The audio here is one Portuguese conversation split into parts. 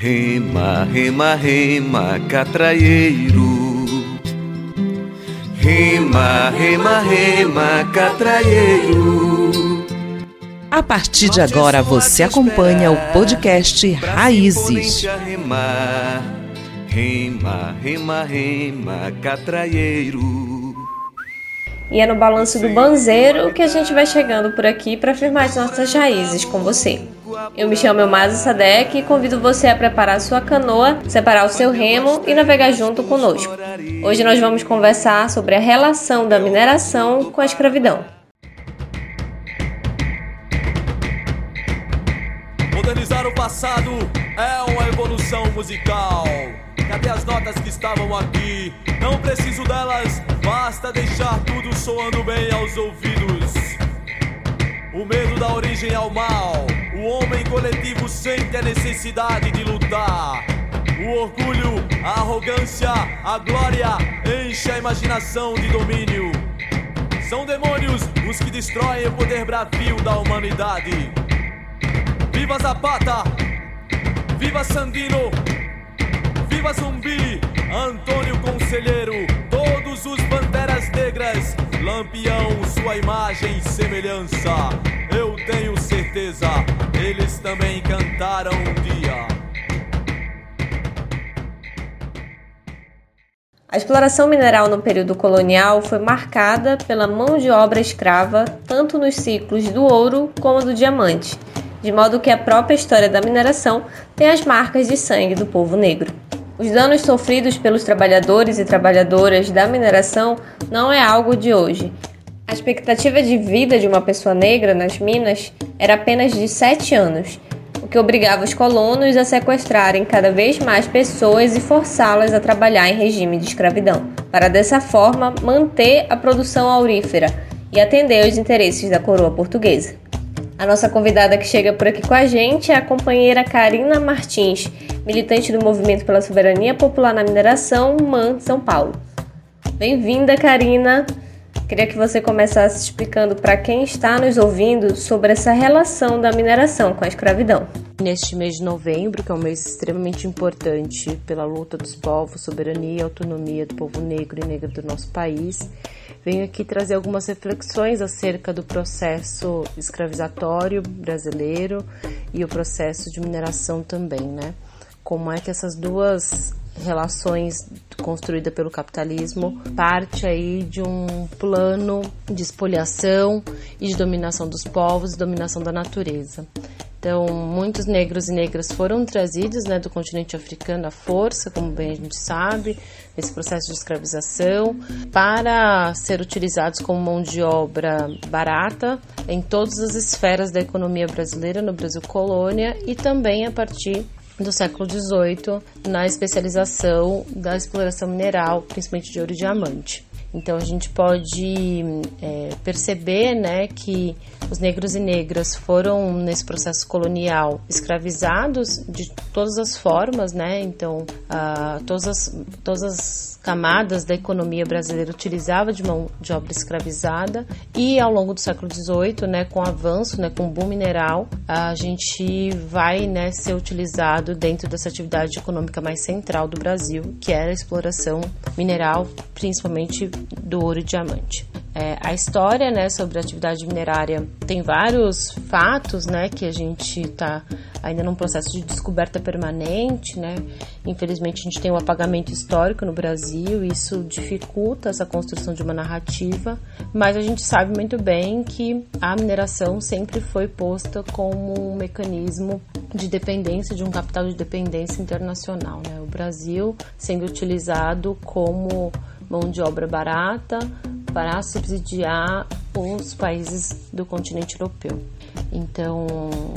Rema, rema, rema, catraieiro. Rema, rema, rema, catraieiro. A partir de agora você acompanha o podcast Raízes. Rema, rema, rema, rema, catraieiro. E é no balanço do banzeiro que a gente vai chegando por aqui para afirmar as nossas raízes com você. Eu me chamo Elmaza Sadek e convido você a preparar sua canoa, separar o seu remo e navegar junto conosco. Hoje nós vamos conversar sobre a relação da mineração com a escravidão. Modernizar o passado é uma evolução musical. Cadê as notas que estavam aqui? Não preciso delas, basta deixar tudo soando bem aos ouvidos. O medo dá origem ao mal. O homem coletivo sente a necessidade de lutar. O orgulho, a arrogância, a glória enche a imaginação de domínio. São demônios os que destroem o poder bravio da humanidade. Viva Zapata! Viva Sandino! Viva Zumbi! Antônio Conselheiro! Todos os Negras! Lampião, sua imagem e semelhança. Eu tenho certeza, eles também cantaram um dia. A exploração mineral no período colonial foi marcada pela mão de obra escrava, tanto nos ciclos do ouro como do diamante, de modo que a própria história da mineração tem as marcas de sangue do povo negro. Os danos sofridos pelos trabalhadores e trabalhadoras da mineração não é algo de hoje. A expectativa de vida de uma pessoa negra nas minas era apenas de 7 anos, o que obrigava os colonos a sequestrarem cada vez mais pessoas e forçá-las a trabalhar em regime de escravidão, para dessa forma manter a produção aurífera e atender aos interesses da coroa portuguesa. A nossa convidada que chega por aqui com a gente é a companheira Karina Martins, militante do Movimento pela Soberania Popular na Mineração, MAN São Paulo. Bem-vinda, Karina! Queria que você começasse explicando para quem está nos ouvindo sobre essa relação da mineração com a escravidão. Neste mês de novembro, que é um mês extremamente importante pela luta dos povos, soberania e autonomia do povo negro e negra do nosso país, venho aqui trazer algumas reflexões acerca do processo escravizatório brasileiro e o processo de mineração também, né? Como é que essas duas relações construída pelo capitalismo parte aí de um plano de espoliação e de dominação dos povos e dominação da natureza. Então, muitos negros e negras foram trazidos né, do continente africano à força, como bem a gente sabe, nesse processo de escravização, para ser utilizados como mão de obra barata em todas as esferas da economia brasileira, no Brasil colônia, e também a partir do século XVIII na especialização da exploração mineral, principalmente de ouro e diamante. Então a gente pode é, perceber né, que os negros e negras foram nesse processo colonial escravizados de todas as formas, né? Então uh, todas, as, todas as camadas da economia brasileira utilizavam de mão de obra escravizada e ao longo do século XVIII, né, com o avanço, né, com o boom mineral, a gente vai né, ser utilizado dentro dessa atividade econômica mais central do Brasil, que era a exploração mineral, principalmente do ouro e diamante. É, a história né, sobre a atividade minerária tem vários fatos né, que a gente está ainda num processo de descoberta permanente. Né? Infelizmente, a gente tem um apagamento histórico no Brasil, e isso dificulta essa construção de uma narrativa, mas a gente sabe muito bem que a mineração sempre foi posta como um mecanismo de dependência, de um capital de dependência internacional. Né? O Brasil sendo utilizado como mão de obra barata para subsidiar os países do continente europeu. Então,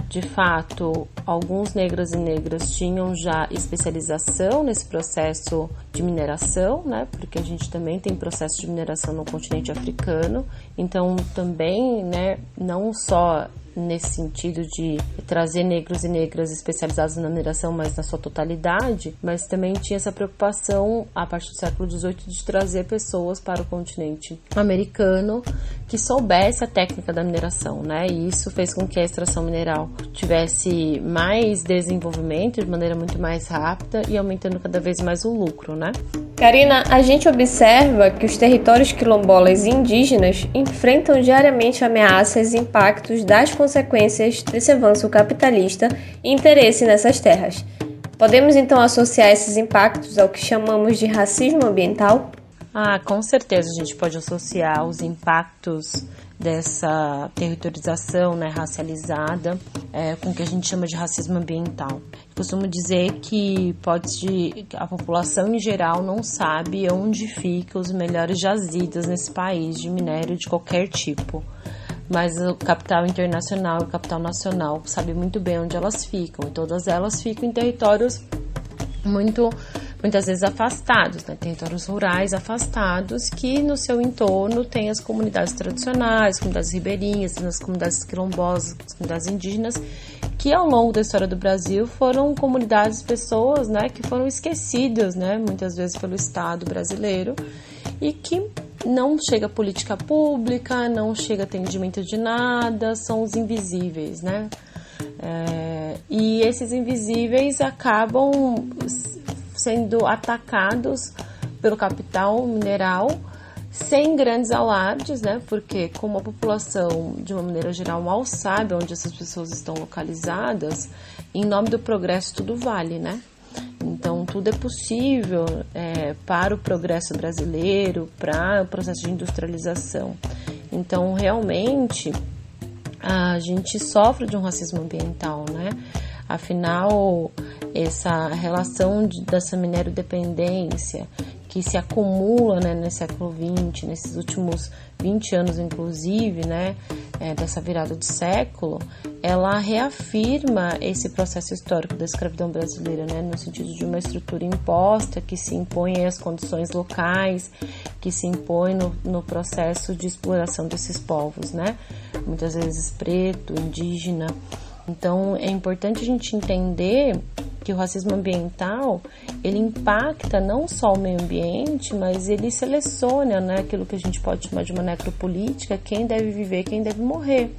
de fato, alguns negros e negras tinham já especialização nesse processo de mineração, né? Porque a gente também tem processo de mineração no continente africano. Então, também, né, não só nesse sentido de trazer negros e negras especializados na mineração, mas na sua totalidade, mas também tinha essa preocupação a partir do século XVIII de trazer pessoas para o continente americano que soubesse a técnica da mineração, né? E isso fez com que a extração mineral tivesse mais desenvolvimento de maneira muito mais rápida e aumentando cada vez mais o lucro, né? Karina, a gente observa que os territórios quilombolas e indígenas enfrentam diariamente ameaças e impactos das consequências desse avanço capitalista e interesse nessas terras. Podemos então associar esses impactos ao que chamamos de racismo ambiental? Ah, com certeza a gente pode associar os impactos dessa territorialização né, racializada é, com o que a gente chama de racismo ambiental. costumo dizer que pode a população em geral não sabe onde ficam os melhores jazidas nesse país de minério de qualquer tipo mas o capital internacional e o capital nacional sabe muito bem onde elas ficam e todas elas ficam em territórios muito muitas vezes afastados, né? territórios rurais afastados que no seu entorno tem as comunidades tradicionais, comunidades ribeirinhas, as comunidades quilombosas, as comunidades indígenas, que ao longo da história do Brasil foram comunidades, pessoas, né, que foram esquecidas, né, muitas vezes pelo Estado brasileiro e que não chega política pública, não chega atendimento de nada, são os invisíveis, né? É, e esses invisíveis acabam sendo atacados pelo capital mineral sem grandes alardes, né? Porque como a população, de uma maneira geral, mal sabe onde essas pessoas estão localizadas, em nome do progresso tudo vale, né? Então tudo é possível é, para o progresso brasileiro, para o processo de industrialização. Então realmente a gente sofre de um racismo ambiental, né? Afinal, essa relação de, dessa minério dependência que se acumula né, nesse século XX, nesses últimos 20 anos, inclusive, né, é, dessa virada de século, ela reafirma esse processo histórico da escravidão brasileira, né, no sentido de uma estrutura imposta que se impõe às condições locais, que se impõe no, no processo de exploração desses povos, né, muitas vezes preto, indígena. Então é importante a gente entender que o racismo ambiental ele impacta não só o meio ambiente, mas ele seleciona né, aquilo que a gente pode chamar de uma necropolítica, quem deve viver, quem deve morrer.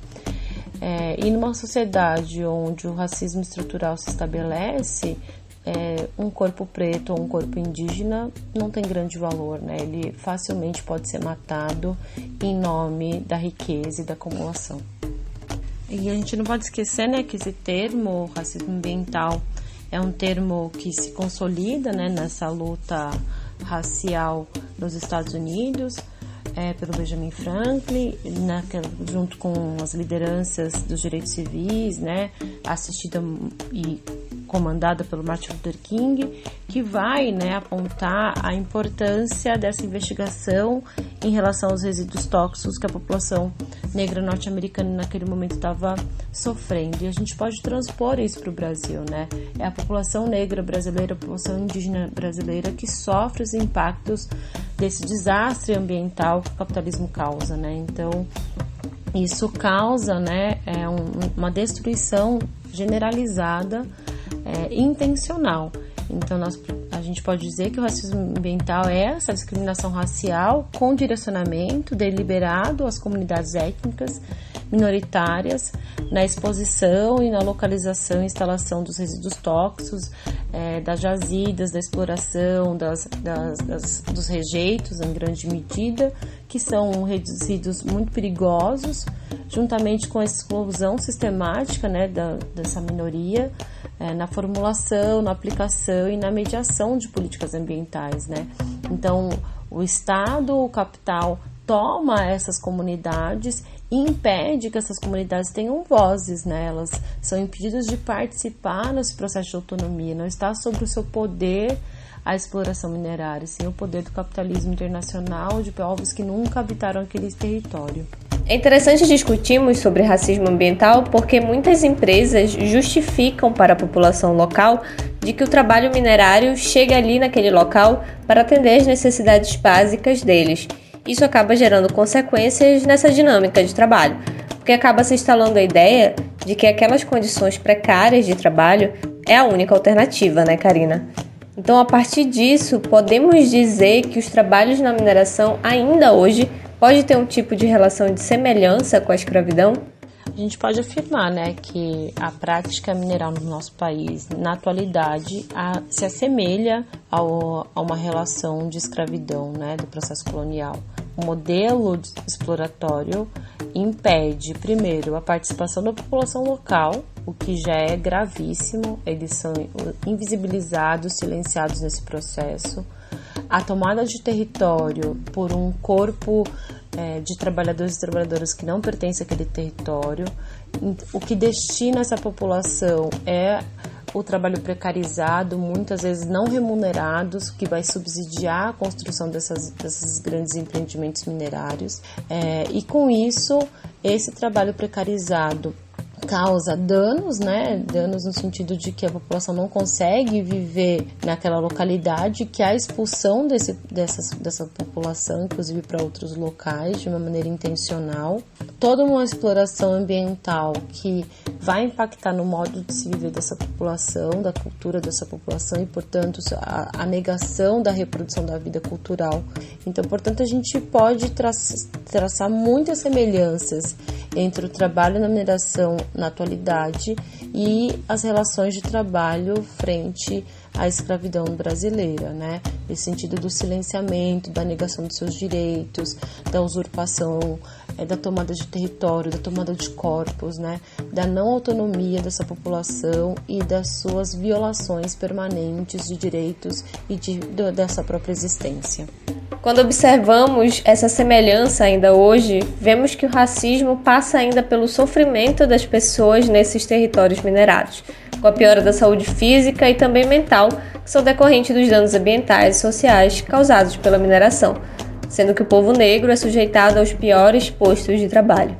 É, e numa sociedade onde o racismo estrutural se estabelece, é, um corpo preto ou um corpo indígena não tem grande valor, né? Ele facilmente pode ser matado em nome da riqueza e da acumulação. E a gente não pode esquecer, né, que esse termo racismo ambiental é um termo que se consolida né, nessa luta racial nos Estados Unidos é, pelo Benjamin Franklin, naquela, junto com as lideranças dos direitos civis, né, assistida e comandada pelo Martin Luther King, que vai né, apontar a importância dessa investigação em relação aos resíduos tóxicos que a população negra norte-americana naquele momento estava sofrendo. E a gente pode transpor isso para o Brasil, né? É a população negra brasileira, a população indígena brasileira que sofre os impactos desse desastre ambiental que o capitalismo causa, né? Então, isso causa, né, é um, uma destruição generalizada é, intencional. Então, nós, a gente pode dizer que o racismo ambiental é essa discriminação racial com direcionamento deliberado às comunidades étnicas minoritárias na exposição e na localização e instalação dos resíduos tóxicos, é, das jazidas, da exploração, das, das, das, dos rejeitos, em grande medida, que são resíduos muito perigosos, juntamente com a exclusão sistemática né, da, dessa minoria é, na formulação, na aplicação e na mediação de políticas ambientais, né? Então, o Estado, o capital toma essas comunidades e impede que essas comunidades tenham vozes, né? Elas são impedidas de participar nesse processo de autonomia, não está sobre o seu poder a exploração minerária, sim o poder do capitalismo internacional de povos que nunca habitaram aquele território. É interessante discutirmos sobre racismo ambiental porque muitas empresas justificam para a população local de que o trabalho minerário chega ali naquele local para atender as necessidades básicas deles. Isso acaba gerando consequências nessa dinâmica de trabalho. porque acaba se instalando a ideia de que aquelas condições precárias de trabalho é a única alternativa, né, Karina? Então, a partir disso, podemos dizer que os trabalhos na mineração ainda hoje pode ter um tipo de relação de semelhança com a escravidão? A gente pode afirmar né, que a prática mineral no nosso país, na atualidade, a, se assemelha ao, a uma relação de escravidão né, do processo colonial. O modelo exploratório impede, primeiro, a participação da população local, o que já é gravíssimo, eles são invisibilizados, silenciados nesse processo. A tomada de território por um corpo é, de trabalhadores e trabalhadoras que não pertencem àquele território. O que destina essa população é o trabalho precarizado, muitas vezes não remunerados, que vai subsidiar a construção dessas, desses grandes empreendimentos minerários. É, e com isso, esse trabalho precarizado causa danos, né? Danos no sentido de que a população não consegue viver naquela localidade, que a expulsão desse, dessa, dessa população, inclusive para outros locais, de uma maneira intencional. Toda uma exploração ambiental que vai impactar no modo de se viver dessa população, da cultura dessa população e, portanto, a, a negação da reprodução da vida cultural. Então, portanto, a gente pode tra traçar muitas semelhanças entre o trabalho na mineração na atualidade e as relações de trabalho frente à escravidão brasileira, né? Nesse sentido do silenciamento, da negação dos seus direitos, da usurpação, é, da tomada de território, da tomada de corpos, né? Da não autonomia dessa população e das suas violações permanentes de direitos e de, dessa própria existência. Quando observamos essa semelhança ainda hoje, vemos que o racismo passa ainda pelo sofrimento das pessoas nesses territórios minerados, com a piora da saúde física e também mental, que são decorrentes dos danos ambientais e sociais causados pela mineração, sendo que o povo negro é sujeitado aos piores postos de trabalho.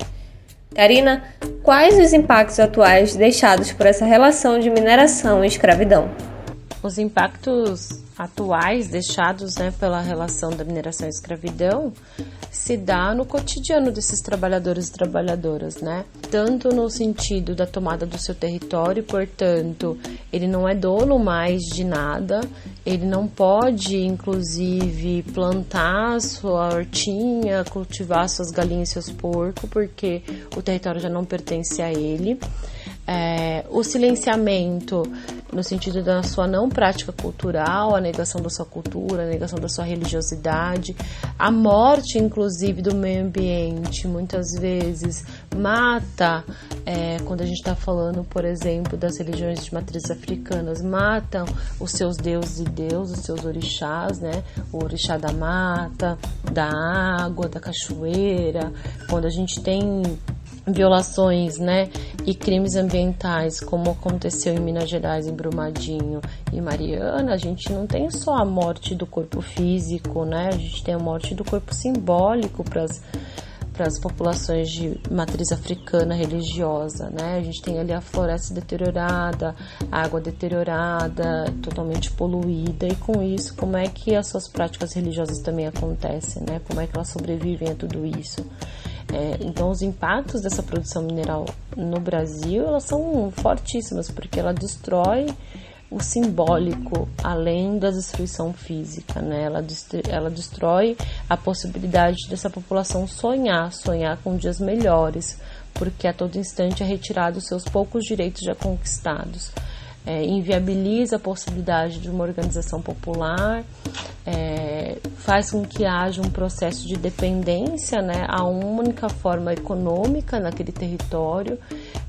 Karina, quais os impactos atuais deixados por essa relação de mineração e escravidão? Os impactos atuais deixados né, pela relação da mineração e escravidão se dá no cotidiano desses trabalhadores e trabalhadoras, né? Tanto no sentido da tomada do seu território, portanto, ele não é dono mais de nada, ele não pode, inclusive, plantar sua hortinha, cultivar suas galinhas e seus porcos, porque o território já não pertence a ele. É, o silenciamento no sentido da sua não prática cultural, a negação da sua cultura, a negação da sua religiosidade, a morte, inclusive, do meio ambiente, muitas vezes mata, é, quando a gente está falando, por exemplo, das religiões de matriz africanas, matam os seus deuses e deuses, os seus orixás, né? O orixá da mata, da água, da cachoeira, quando a gente tem violações, né, e crimes ambientais, como aconteceu em Minas Gerais, em Brumadinho e Mariana, a gente não tem só a morte do corpo físico, né, a gente tem a morte do corpo simbólico para as para as populações de matriz africana religiosa, né? A gente tem ali a floresta deteriorada, a água deteriorada, totalmente poluída e com isso, como é que as suas práticas religiosas também acontecem, né? Como é que elas sobrevivem a tudo isso? É, então, os impactos dessa produção mineral no Brasil elas são fortíssimas, porque ela destrói o simbólico, além da destruição física, né? Ela, ela destrói a possibilidade dessa população sonhar, sonhar com dias melhores, porque a todo instante é retirado os seus poucos direitos já conquistados é, inviabiliza a possibilidade de uma organização popular, é, faz com que haja um processo de dependência né, a uma única forma econômica naquele território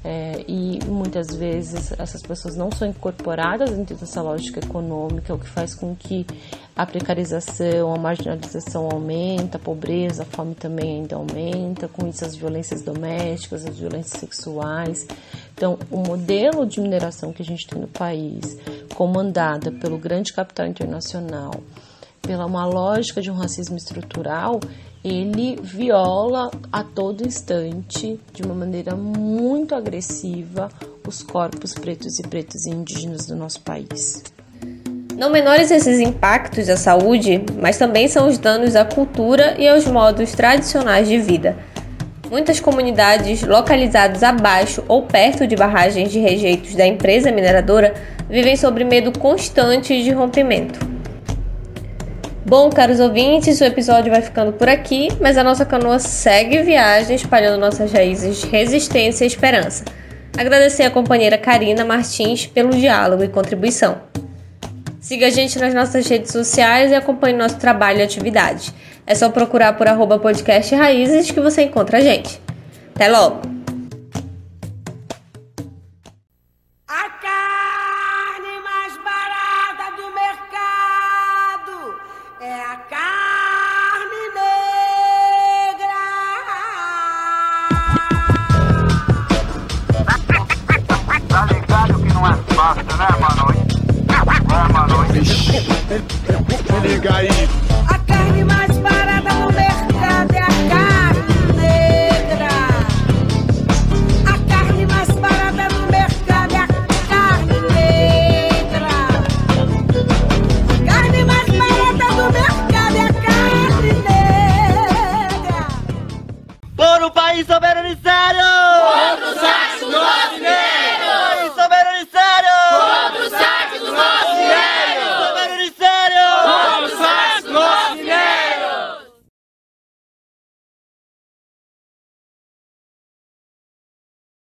é, e muitas vezes essas pessoas não são incorporadas dentro dessa lógica econômica, o que faz com que a precarização, a marginalização aumenta, a pobreza, a fome também ainda aumenta, com isso as violências domésticas, as violências sexuais. Então, o modelo de mineração que a gente tem no país, comandada pelo grande capital internacional, pela uma lógica de um racismo estrutural, ele viola a todo instante, de uma maneira muito agressiva, os corpos pretos e pretas e indígenas do nosso país. Não menores esses impactos à saúde, mas também são os danos à cultura e aos modos tradicionais de vida. Muitas comunidades localizadas abaixo ou perto de barragens de rejeitos da empresa mineradora vivem sob medo constante de rompimento. Bom, caros ouvintes, o episódio vai ficando por aqui, mas a nossa canoa segue viagem espalhando nossas raízes de resistência e esperança. Agradecer a companheira Karina Martins pelo diálogo e contribuição. Siga a gente nas nossas redes sociais e acompanhe nosso trabalho e atividade. É só procurar por arroba podcast Raízes que você encontra a gente. Até logo!